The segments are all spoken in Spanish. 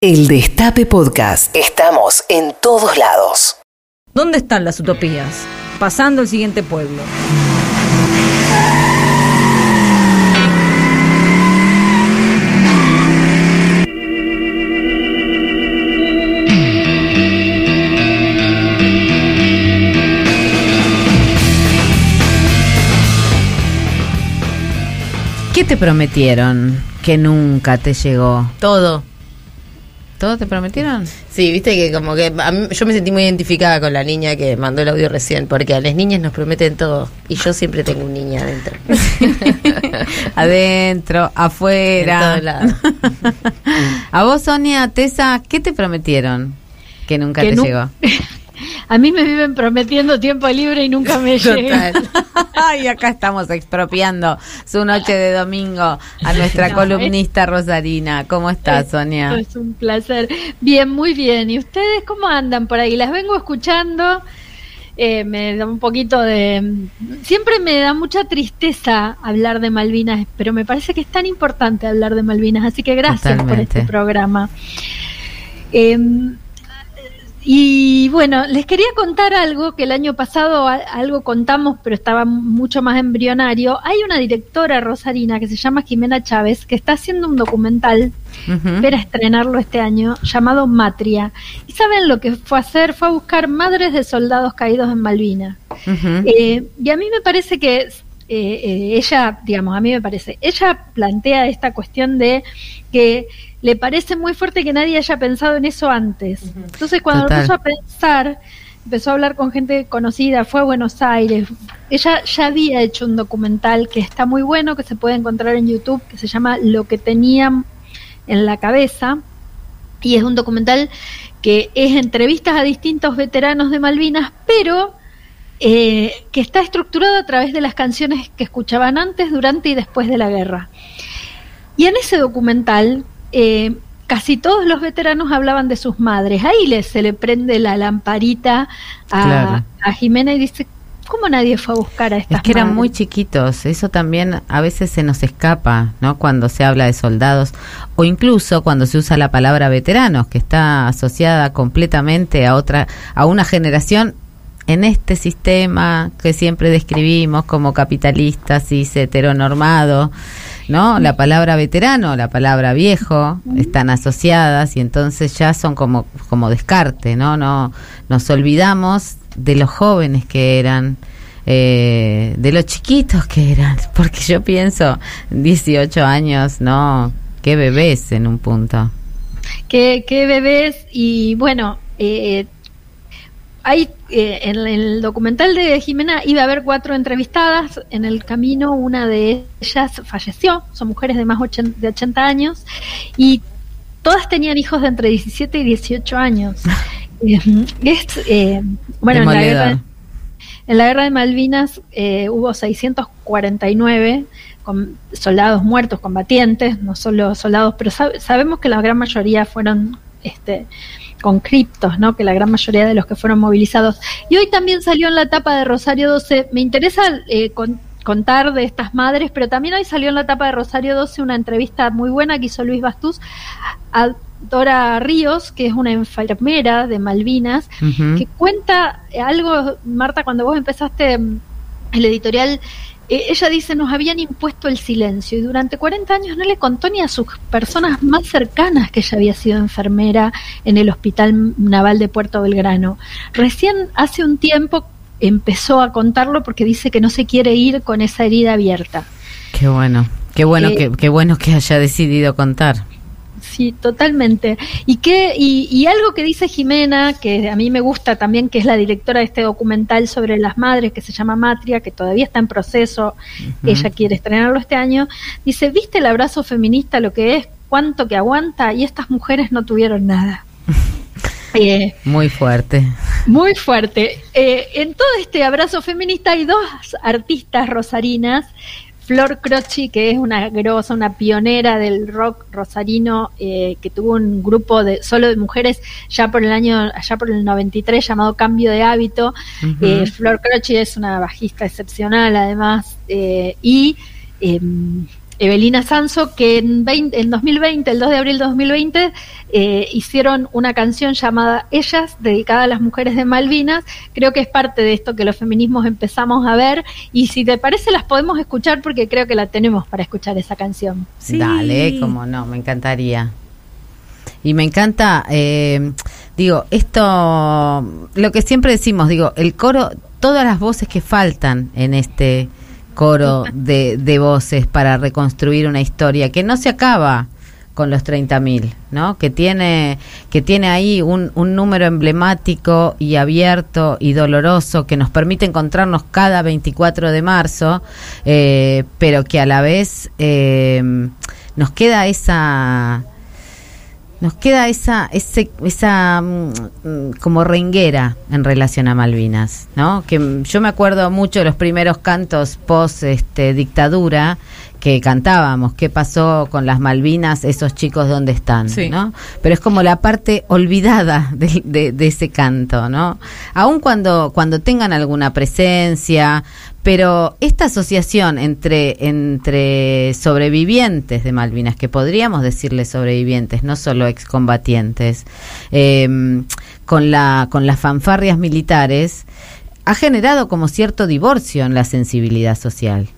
El Destape Podcast. Estamos en todos lados. ¿Dónde están las utopías? Pasando el siguiente pueblo. ¿Qué te prometieron que nunca te llegó? Todo. ¿Todo te prometieron? Sí, viste que como que a mí- yo me sentí muy identificada con la niña que mandó el audio recién, porque a las niñas nos prometen todo y yo siempre tengo un niño adentro. Adentro, En afuera. todos lados. A vos, Sonia, Tessa, ¿qué te prometieron que nunca Que te nu- llegó? A mí me viven prometiendo tiempo libre y nunca me llega. Ay, acá estamos expropiando su noche de domingo a nuestra No, columnista Rosarina. ¿Cómo estás, Sonia? Es un placer. Bien, muy bien. ¿Y ustedes cómo andan por ahí? Las vengo escuchando. Eh, me da un poquito de... Siempre me da mucha tristeza hablar de Malvinas, pero me parece que es tan importante hablar de Malvinas, así que gracias por este programa. Eh, y bueno, les quería contar algo que el año pasado algo contamos, pero estaba mucho más embrionario. Hay una directora rosarina que se llama Jimena Chávez que está haciendo un documental, Ujú. espera estrenarlo este año, llamado Matria. ¿Y saben lo que fue a hacer? Fue a buscar madres de soldados caídos en Malvinas. Eh, y a mí me parece que eh, eh, ella, digamos, a mí me parece, ella plantea esta cuestión de que le parece muy fuerte que nadie haya pensado en eso antes. Entonces, cuando Total. empezó a pensar, empezó a hablar con gente conocida, fue a Buenos Aires. Ella ya había hecho un documental que está muy bueno, que se puede encontrar en YouTube, que se llama Lo que tenían en la cabeza. Y es un documental que es entrevistas a distintos veteranos de Malvinas, pero eh, que está estructurado a través de las canciones que escuchaban antes, durante y después de la guerra. Y en ese documental, eh, casi todos los veteranos hablaban de sus madres. Ahí le, se le prende la lamparita a, Claro. a Jimena y dice, ¿cómo nadie fue a buscar a estas Es que eran madres?". muy chiquitos, eso también a veces se nos escapa, ¿no? Cuando se habla de soldados o incluso cuando se usa la palabra veteranos, que está asociada completamente a otra a una generación en este sistema que siempre describimos como capitalista, cis, heteronormado, ¿no? La palabra veterano, la palabra viejo están asociadas y entonces ya son como como descarte, ¿no? No nos olvidamos de los jóvenes que eran eh, de los chiquitos que eran, porque yo pienso 18 años, no, qué bebés en un punto. qué, qué bebés y bueno eh, hay eh, en el documental de Jimena iba a haber cuatro entrevistadas. En el camino una de ellas falleció. Son mujeres de más de 80 años. Y todas tenían hijos de entre 17 y 18 años. Eh, es, eh, bueno en la, guerra, en la guerra de Malvinas eh, hubo 649 con soldados muertos, combatientes, no solo soldados, pero sab- sabemos que la gran mayoría fueron este, con criptos, ¿no? que la gran mayoría de los que fueron movilizados. Y hoy también salió en la etapa de Rosario 12, me interesa eh, con- contar de estas madres, pero también hoy salió en la etapa de Rosario 12 una entrevista muy buena que hizo Luis Bastús a Dora Ríos, que es una enfermera de Malvinas, que cuenta algo, Marta, cuando vos empezaste mm, el editorial, eh, ella dice, nos habían impuesto el silencio y durante 40 años no le contó ni a sus personas más cercanas que ella había sido enfermera en el Hospital Naval de Puerto Belgrano. Recién hace un tiempo empezó a contarlo porque dice que no se quiere ir con esa herida abierta. Qué bueno, qué bueno Eh, que qué bueno que haya decidido contar. Sí, totalmente. Y que y, y algo que dice Jimena, que a mí me gusta también, que es la directora de este documental sobre las madres, que se llama Matria, que todavía está en proceso, ella quiere estrenarlo este año, dice, ¿viste el abrazo feminista lo que es? ¿Cuánto que aguanta? Y estas mujeres no tuvieron nada. Eh, Muy fuerte. muy fuerte. Eh, en todo este abrazo feminista hay dos artistas rosarinas. Flor Croci, que es una grosa, una pionera del rock rosarino, eh, que tuvo un grupo de solo de mujeres ya por el año, allá por el 93, llamado Cambio de Hábito. Eh, Flor Croci es una bajista excepcional, además, eh, y eh, Evelina Sanso, que en, 20 en 2020, el 2 de abril de 2020, eh, hicieron una canción llamada Ellas, dedicada a las mujeres de Malvinas. Creo que es parte de esto que los feminismos empezamos a ver. Y si te parece, las podemos escuchar porque creo que la tenemos para escuchar esa canción. Dale, como no, me encantaría. Y me encanta, eh, digo, esto, lo que siempre decimos, digo, el coro, todas las voces que faltan en este coro de, de voces para reconstruir una historia que no se acaba con los 30.000, ¿no? Que tiene que tiene ahí un, un, número emblemático y abierto y doloroso que nos permite encontrarnos cada 24 de marzo, eh, pero que a la vez eh, nos queda esa nos queda esa ese, esa mm, como renguera en relación a Malvinas, ¿no? Que yo me acuerdo mucho de los primeros cantos post este dictadura que cantábamos, qué pasó con las Malvinas, esos chicos dónde están, ¿no? Pero es como la parte olvidada de, de, de, ese canto, ¿no? Aun cuando, cuando tengan alguna presencia, pero esta asociación entre, entre sobrevivientes de Malvinas, que podríamos decirle sobrevivientes, no solo excombatientes, eh, con, la, con las fanfarrias militares, ha generado como cierto divorcio en la sensibilidad social.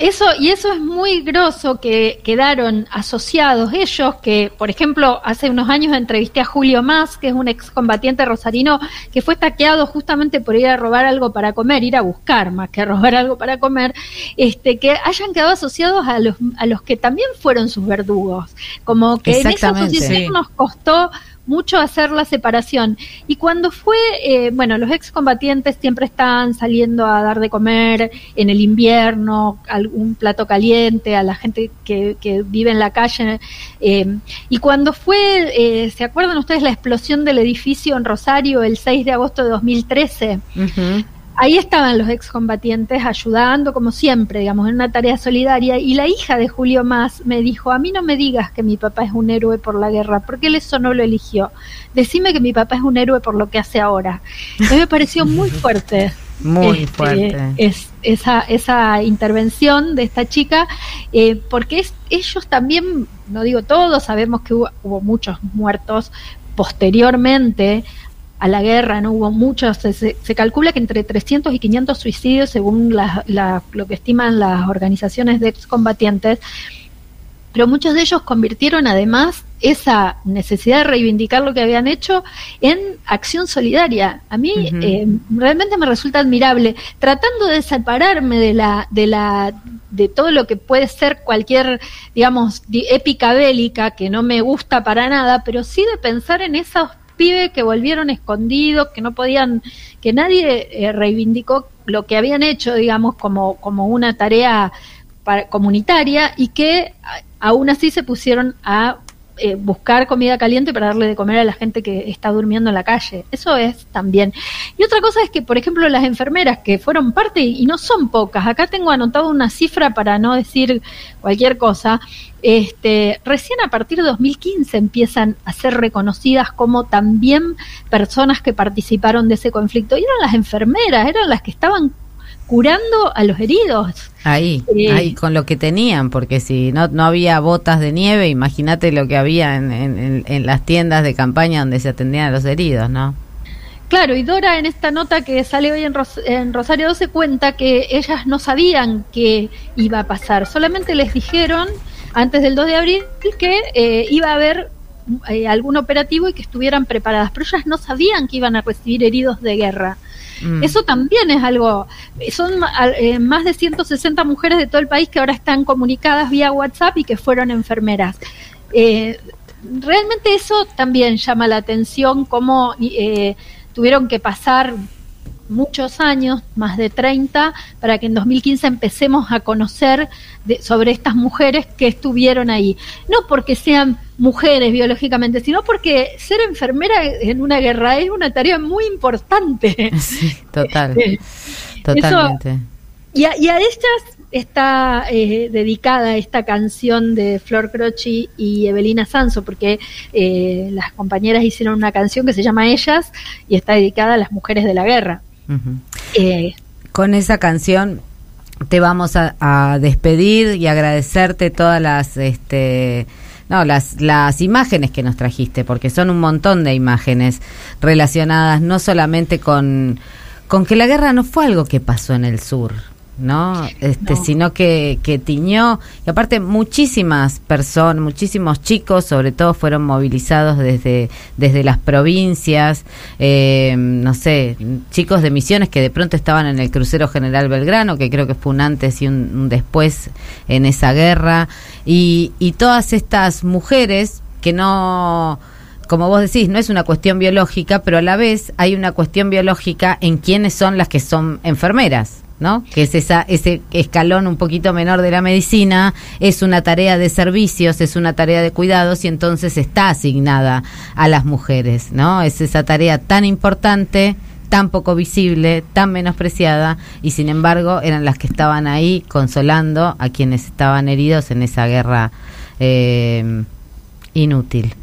Eso, y eso es muy groso que quedaron asociados ellos, que por ejemplo hace unos años entrevisté a Julio Más, que es un excombatiente rosarino, que fue taqueado justamente por ir a robar algo para comer, ir a buscar más que robar algo para comer, este, que hayan quedado asociados a los, a los que también fueron sus verdugos. Como que en esa asociación sí. nos costó mucho hacer la separación. Y cuando fue, eh, bueno, los excombatientes siempre están saliendo a dar de comer en el invierno, algún plato caliente a la gente que, que vive en la calle. Eh, y cuando fue, eh, ¿se acuerdan ustedes la explosión del edificio en Rosario el 6 de agosto de 2013? Uh ahí estaban los excombatientes ayudando, como siempre, digamos, en una tarea solidaria. Y la hija de Julio Más me dijo: A mí no me digas que mi papá es un héroe por la guerra, porque él eso no lo eligió. Decime que mi papá es un héroe por lo que hace ahora. A mí me pareció muy fuerte. Muy este, fuerte. Es, esa, esa intervención de esta chica, eh, porque es, ellos también, no digo todos, sabemos que hubo, hubo muchos muertos posteriormente a la guerra, no hubo muchos, se, se, calcula que entre 300 y 500 suicidios según la, la, lo que estiman las organizaciones de excombatientes, pero muchos de ellos convirtieron además esa necesidad de reivindicar lo que habían hecho en acción solidaria. A mí uh -huh. eh, realmente me resulta admirable, tratando de separarme de la, de la, de todo lo que puede ser cualquier, digamos, épica bélica que no me gusta para nada, pero sí de pensar en esos pibes que volvieron escondidos, que no podían, que nadie eh, reivindicó lo que habían hecho, digamos, como, como una tarea para, comunitaria y que aún así se pusieron a eh, buscar comida caliente para darle de comer a la gente que está durmiendo en la calle. Eso es también. Y otra cosa es que, por ejemplo, las enfermeras que fueron parte, y no son pocas, acá tengo anotado una cifra para no decir cualquier cosa, este, recién a partir de 2015 empiezan a ser reconocidas como también personas que participaron de ese conflicto. Y eran las enfermeras, eran las que estaban curando a los heridos. Ahí, eh, ahí con lo que tenían, porque si no, no había botas de nieve, imagínate lo que había en, en, en, las tiendas de campaña donde se atendían a los heridos, ¿no? Claro, y Dora en esta nota que sale hoy en, Ros en Rosario 12 cuenta que ellas no sabían qué iba a pasar, solamente les dijeron antes del 2 de abril que eh, iba a haber eh, algún operativo y que estuvieran preparadas, pero ellas no sabían que iban a recibir heridos de guerra. Mm. Eso también es algo, son eh, más de 160 mujeres de todo el país que ahora están comunicadas vía WhatsApp y que fueron enfermeras. Eh, realmente eso también llama la atención, cómo eh, tuvieron que pasar muchos años, más de 30, para que en 2015 empecemos a conocer de, sobre estas mujeres que estuvieron ahí. No porque sean mujeres biológicamente, sino porque ser enfermera en una guerra es una tarea muy importante. Sí, total. Totalmente. Eso, y, a, y a ellas está eh, dedicada esta canción de Flor Croci y Evelina Sanso, porque eh, las compañeras hicieron una canción que se llama Ellas y está dedicada a las mujeres de la guerra. Uh -huh. eh, Con esa canción te vamos a, a despedir y agradecerte todas las este no, las, las imágenes que nos trajiste, porque son un montón de imágenes relacionadas no solamente con, con que la guerra no fue algo que pasó en el sur, ¿no? Este, sino que, que tiñó, y aparte muchísimas personas, muchísimos chicos, sobre todo, fueron movilizados desde, desde las provincias, eh, no sé, chicos de misiones que de pronto estaban en el crucero General Belgrano, que creo que fue un antes y un, un después en esa guerra, y, y todas estas mujeres que no como vos decís, no es una cuestión biológica, pero a la vez hay una cuestión biológica en quiénes son las que son enfermeras. ¿No? que es esa, ese escalón un poquito menor de la medicina, es una tarea de servicios, es una tarea de cuidados y entonces está asignada a las mujeres, ¿no? Es esa tarea tan importante, tan poco visible, tan menospreciada y sin embargo eran las que estaban ahí consolando a quienes estaban heridos en esa guerra eh, inútil.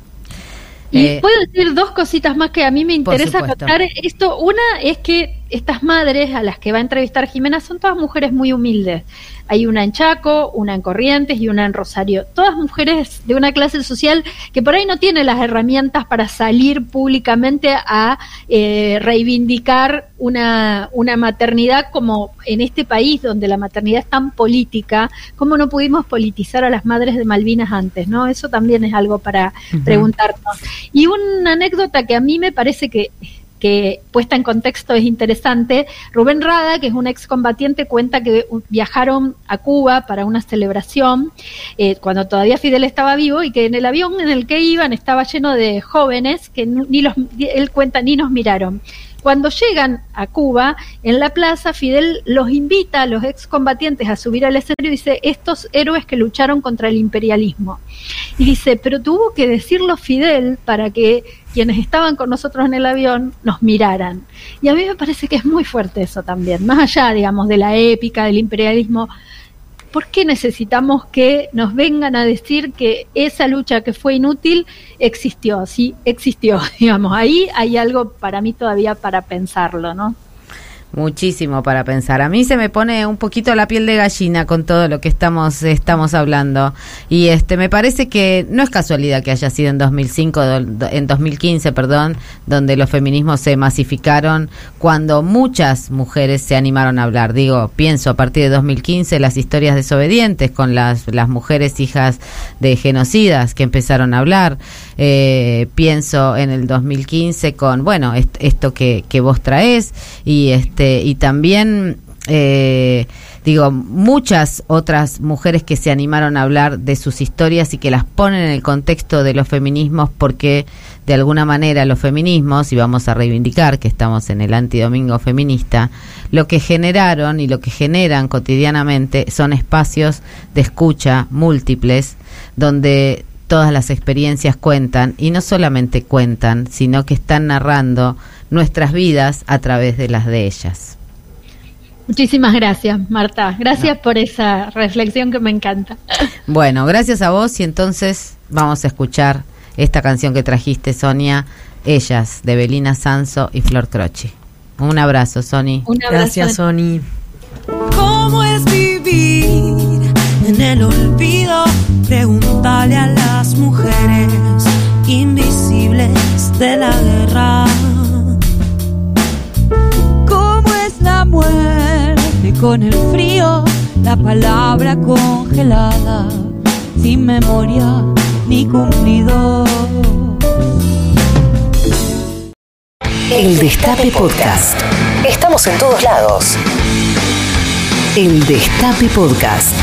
Y Eh, puedo decir dos cositas más que a mí me interesa contar esto. Una es que estas madres a las que va a entrevistar Jimena son todas mujeres muy humildes. Hay una en Chaco, una en Corrientes y una en Rosario. Todas mujeres de una clase social que por ahí no tiene las herramientas para salir públicamente a eh, reivindicar una, una maternidad como en este país donde la maternidad es tan política, ¿cómo no pudimos politizar a las madres de Malvinas antes? ¿no? Eso también es algo para preguntarnos. Y una anécdota que a mí me parece que que puesta en contexto es interesante. Rubén Rada, que es un excombatiente, cuenta que viajaron a Cuba para una celebración eh, cuando todavía Fidel estaba vivo y que en el avión en el que iban estaba lleno de jóvenes que ni los, él cuenta ni nos miraron. Cuando llegan a Cuba, en la plaza, Fidel los invita a los excombatientes a subir al escenario y dice, estos héroes que lucharon contra el imperialismo. Y dice, pero tuvo que decirlo Fidel para que quienes estaban con nosotros en el avión nos miraran. Y a mí me parece que es muy fuerte eso también, más allá, digamos, de la épica, del imperialismo. ¿Por qué necesitamos que nos vengan a decir que esa lucha que fue inútil existió? Sí, existió, digamos. Ahí hay algo para mí todavía para pensarlo, ¿no? Muchísimo para pensar. A mí se me pone un poquito la piel de gallina con todo lo que estamos estamos hablando y este me parece que no es casualidad que haya sido en 2005 do- en 2015, perdón, donde los feminismos se masificaron cuando muchas mujeres se animaron a hablar. Digo, pienso a partir de 2015 las historias desobedientes con las las mujeres hijas de genocidas que empezaron a hablar. Eh, pienso en el 2015 con bueno, est- esto que que vos traes y este y también eh, digo muchas otras mujeres que se animaron a hablar de sus historias y que las ponen en el contexto de los feminismos porque de alguna manera los feminismos y vamos a reivindicar que estamos en el antidomingo feminista lo que generaron y lo que generan cotidianamente son espacios de escucha múltiples donde todas las experiencias cuentan y no solamente cuentan, sino que están narrando nuestras vidas a través de las de ellas. Muchísimas gracias, Marta. Gracias por esa reflexión que me encanta. Bueno, gracias a vos y entonces vamos a escuchar esta canción que trajiste, Sonia, Ellas, de Belina Sanso y Flor Croci. Un abrazo, Sony. Un abrazo. Gracias, Sony. ¿Cómo es vivir en el olvido? Pregúntale a las mujeres invisibles de la guerra. ¿Cómo es la muerte con el frío? La palabra congelada, sin memoria ni cumplido. El Destape Podcast. Estamos en todos lados. El Destape Podcast.